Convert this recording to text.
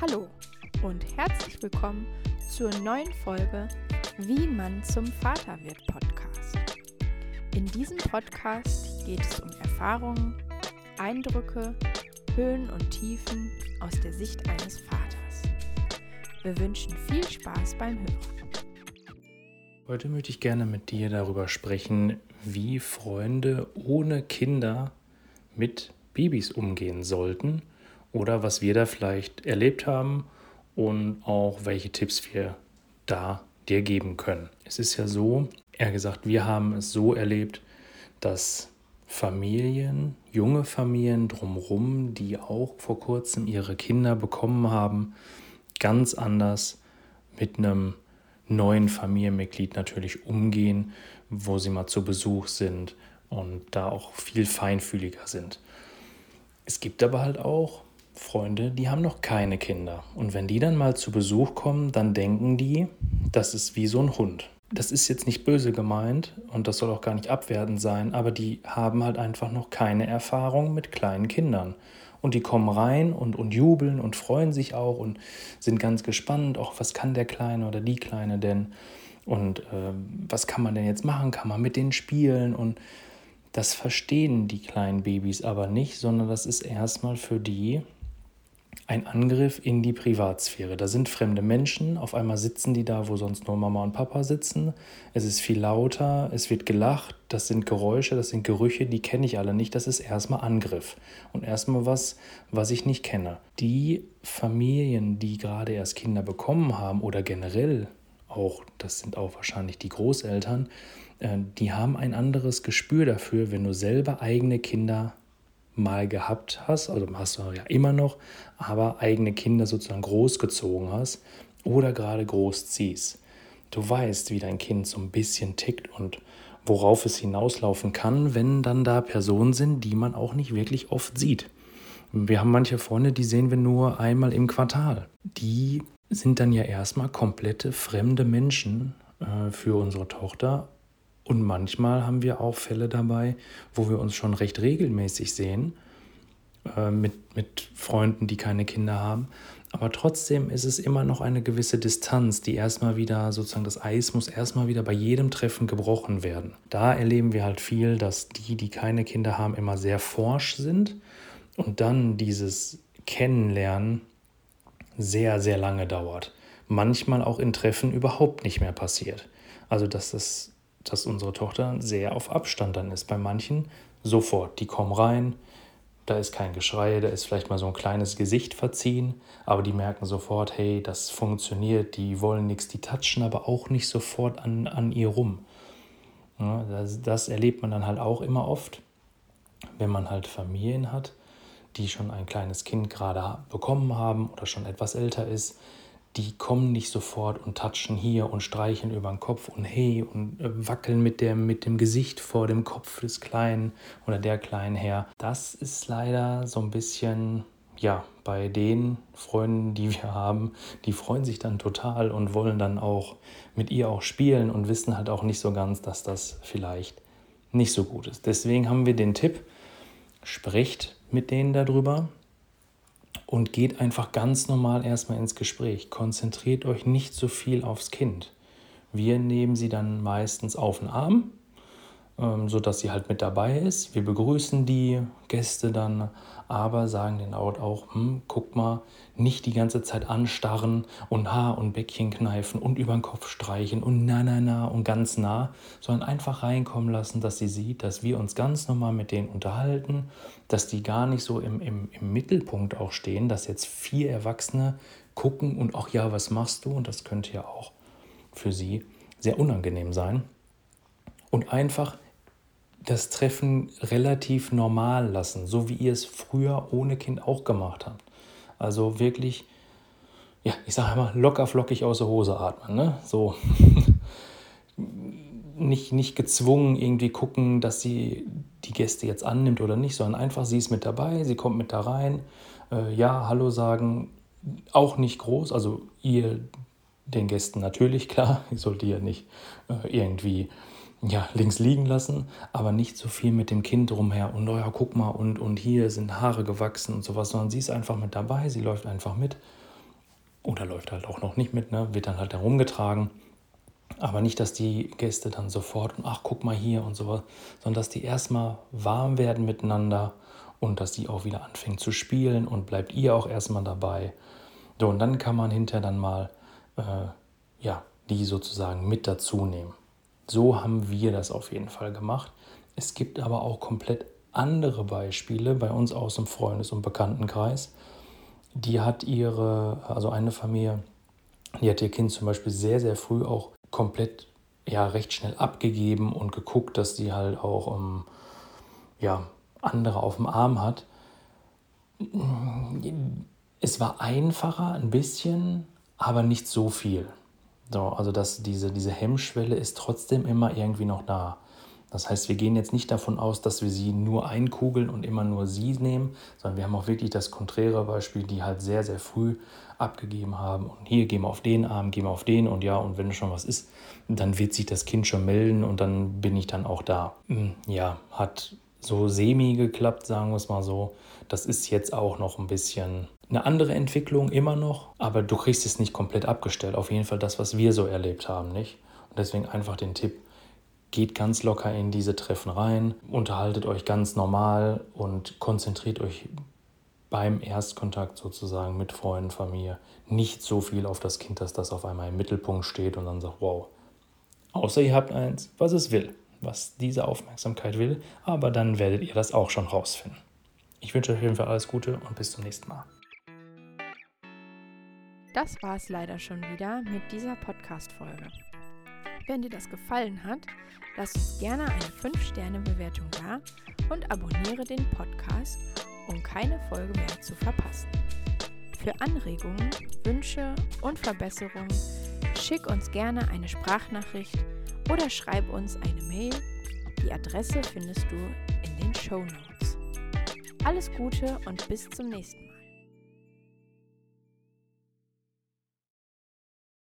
Hallo und herzlich willkommen zur neuen Folge Wie man zum Vater wird Podcast. In diesem Podcast geht es um Erfahrungen, Eindrücke, Höhen und Tiefen aus der Sicht eines Vaters. Wir wünschen viel Spaß beim Hören. Heute möchte ich gerne mit dir darüber sprechen, wie Freunde ohne Kinder mit Babys umgehen sollten oder was wir da vielleicht erlebt haben und auch welche Tipps wir da dir geben können. Es ist ja so, er gesagt, wir haben es so erlebt, dass Familien, junge Familien drumherum, die auch vor kurzem ihre Kinder bekommen haben, ganz anders mit einem neuen Familienmitglied natürlich umgehen, wo sie mal zu Besuch sind und da auch viel feinfühliger sind. Es gibt aber halt auch Freunde, die haben noch keine Kinder. Und wenn die dann mal zu Besuch kommen, dann denken die, das ist wie so ein Hund. Das ist jetzt nicht böse gemeint und das soll auch gar nicht abwertend sein, aber die haben halt einfach noch keine Erfahrung mit kleinen Kindern. Und die kommen rein und, und jubeln und freuen sich auch und sind ganz gespannt, auch was kann der Kleine oder die Kleine denn und äh, was kann man denn jetzt machen, kann man mit denen spielen und das verstehen die kleinen Babys aber nicht, sondern das ist erstmal für die ein Angriff in die Privatsphäre. Da sind fremde Menschen, auf einmal sitzen die da, wo sonst nur Mama und Papa sitzen. Es ist viel lauter, es wird gelacht, das sind Geräusche, das sind Gerüche, die kenne ich alle nicht. Das ist erstmal Angriff und erstmal was, was ich nicht kenne. Die Familien, die gerade erst Kinder bekommen haben oder generell auch, das sind auch wahrscheinlich die Großeltern, äh, die haben ein anderes Gespür dafür, wenn du selber eigene Kinder mal gehabt hast, also hast du ja immer noch, aber eigene Kinder sozusagen großgezogen hast oder gerade großziehst. Du weißt, wie dein Kind so ein bisschen tickt und worauf es hinauslaufen kann, wenn dann da Personen sind, die man auch nicht wirklich oft sieht. Wir haben manche Freunde, die sehen wir nur einmal im Quartal. Die sind dann ja erstmal komplette fremde Menschen äh, für unsere Tochter und manchmal haben wir auch Fälle dabei, wo wir uns schon recht regelmäßig sehen äh, mit, mit Freunden, die keine Kinder haben. Aber trotzdem ist es immer noch eine gewisse Distanz, die erstmal wieder, sozusagen das Eis muss erstmal wieder bei jedem Treffen gebrochen werden. Da erleben wir halt viel, dass die, die keine Kinder haben, immer sehr forsch sind und dann dieses Kennenlernen sehr, sehr lange dauert. Manchmal auch in Treffen überhaupt nicht mehr passiert. Also dass das dass unsere Tochter sehr auf Abstand dann ist. Bei manchen sofort, die kommen rein, da ist kein Geschrei, da ist vielleicht mal so ein kleines Gesicht verziehen, aber die merken sofort, hey, das funktioniert, die wollen nichts, die touchen aber auch nicht sofort an, an ihr rum. Ja, das, das erlebt man dann halt auch immer oft, wenn man halt Familien hat, die schon ein kleines Kind gerade bekommen haben oder schon etwas älter ist, die kommen nicht sofort und touchen hier und streichen über den Kopf und hey und äh, wackeln mit dem, mit dem Gesicht vor dem Kopf des Kleinen oder der Kleinen her. Das ist leider so ein bisschen, ja, bei den Freunden, die wir haben, die freuen sich dann total und wollen dann auch mit ihr auch spielen und wissen halt auch nicht so ganz, dass das vielleicht nicht so gut ist. Deswegen haben wir den Tipp, sprecht mit denen darüber, und geht einfach ganz normal erstmal ins Gespräch. Konzentriert euch nicht so viel aufs Kind. Wir nehmen sie dann meistens auf den Arm ähm, sodass sie halt mit dabei ist. Wir begrüßen die Gäste dann, aber sagen den Out auch, hm, guck mal, nicht die ganze Zeit anstarren und Haar und Bäckchen kneifen und über den Kopf streichen und na na na und ganz nah, sondern einfach reinkommen lassen, dass sie sieht, dass wir uns ganz normal mit denen unterhalten, dass die gar nicht so im, im, im Mittelpunkt auch stehen, dass jetzt vier Erwachsene gucken und auch ja, was machst du? Und das könnte ja auch für sie sehr unangenehm sein. Und einfach das Treffen relativ normal lassen, so wie ihr es früher ohne Kind auch gemacht habt. Also wirklich, ja, ich sage immer, locker flockig aus der Hose atmen. Ne? So nicht, nicht gezwungen irgendwie gucken, dass sie die Gäste jetzt annimmt oder nicht, sondern einfach, sie ist mit dabei, sie kommt mit da rein. Äh, ja, Hallo sagen, auch nicht groß, also ihr den Gästen natürlich klar, ich sollte ja nicht äh, irgendwie ja, links liegen lassen, aber nicht so viel mit dem Kind rumher und oh ja, guck mal und, und hier sind Haare gewachsen und sowas, sondern sie ist einfach mit dabei, sie läuft einfach mit Oder läuft halt auch noch nicht mit, ne? wird dann halt herumgetragen. Aber nicht, dass die Gäste dann sofort, ach, guck mal hier und sowas, sondern dass die erstmal warm werden miteinander und dass die auch wieder anfängt zu spielen und bleibt ihr auch erstmal dabei. So, und dann kann man hinterher dann mal, äh, ja, die sozusagen mit dazu nehmen. So haben wir das auf jeden Fall gemacht. Es gibt aber auch komplett andere Beispiele bei uns aus dem Freundes- und Bekanntenkreis. Die hat ihre, also eine Familie, die hat ihr Kind zum Beispiel sehr, sehr früh auch komplett, ja, recht schnell abgegeben und geguckt, dass die halt auch, um, ja, andere auf dem Arm hat. Es war einfacher ein bisschen, aber nicht so viel. So, also dass diese, diese Hemmschwelle ist trotzdem immer irgendwie noch da. Das heißt, wir gehen jetzt nicht davon aus, dass wir sie nur einkugeln und immer nur sie nehmen, sondern wir haben auch wirklich das konträre Beispiel, die halt sehr, sehr früh abgegeben haben. Und hier gehen wir auf den Arm, gehen wir auf den und ja, und wenn schon was ist, dann wird sich das Kind schon melden und dann bin ich dann auch da. Hm, ja, hat so semi geklappt, sagen wir es mal so. Das ist jetzt auch noch ein bisschen eine andere Entwicklung immer noch, aber du kriegst es nicht komplett abgestellt. Auf jeden Fall das, was wir so erlebt haben, nicht? Und deswegen einfach den Tipp, geht ganz locker in diese Treffen rein, unterhaltet euch ganz normal und konzentriert euch beim Erstkontakt sozusagen mit Freunden, Familie nicht so viel auf das Kind, dass das auf einmal im Mittelpunkt steht und dann sagt, wow. Außer ihr habt eins, was es will, was diese Aufmerksamkeit will, aber dann werdet ihr das auch schon rausfinden. Ich wünsche euch auf jeden Fall alles Gute und bis zum nächsten Mal. Das war es leider schon wieder mit dieser Podcast-Folge. Wenn dir das gefallen hat, lass uns gerne eine 5-Sterne-Bewertung da und abonniere den Podcast, um keine Folge mehr zu verpassen. Für Anregungen, Wünsche und Verbesserungen schick uns gerne eine Sprachnachricht oder schreib uns eine Mail. Die Adresse findest du in den Show Notes. Alles Gute und bis zum nächsten Mal.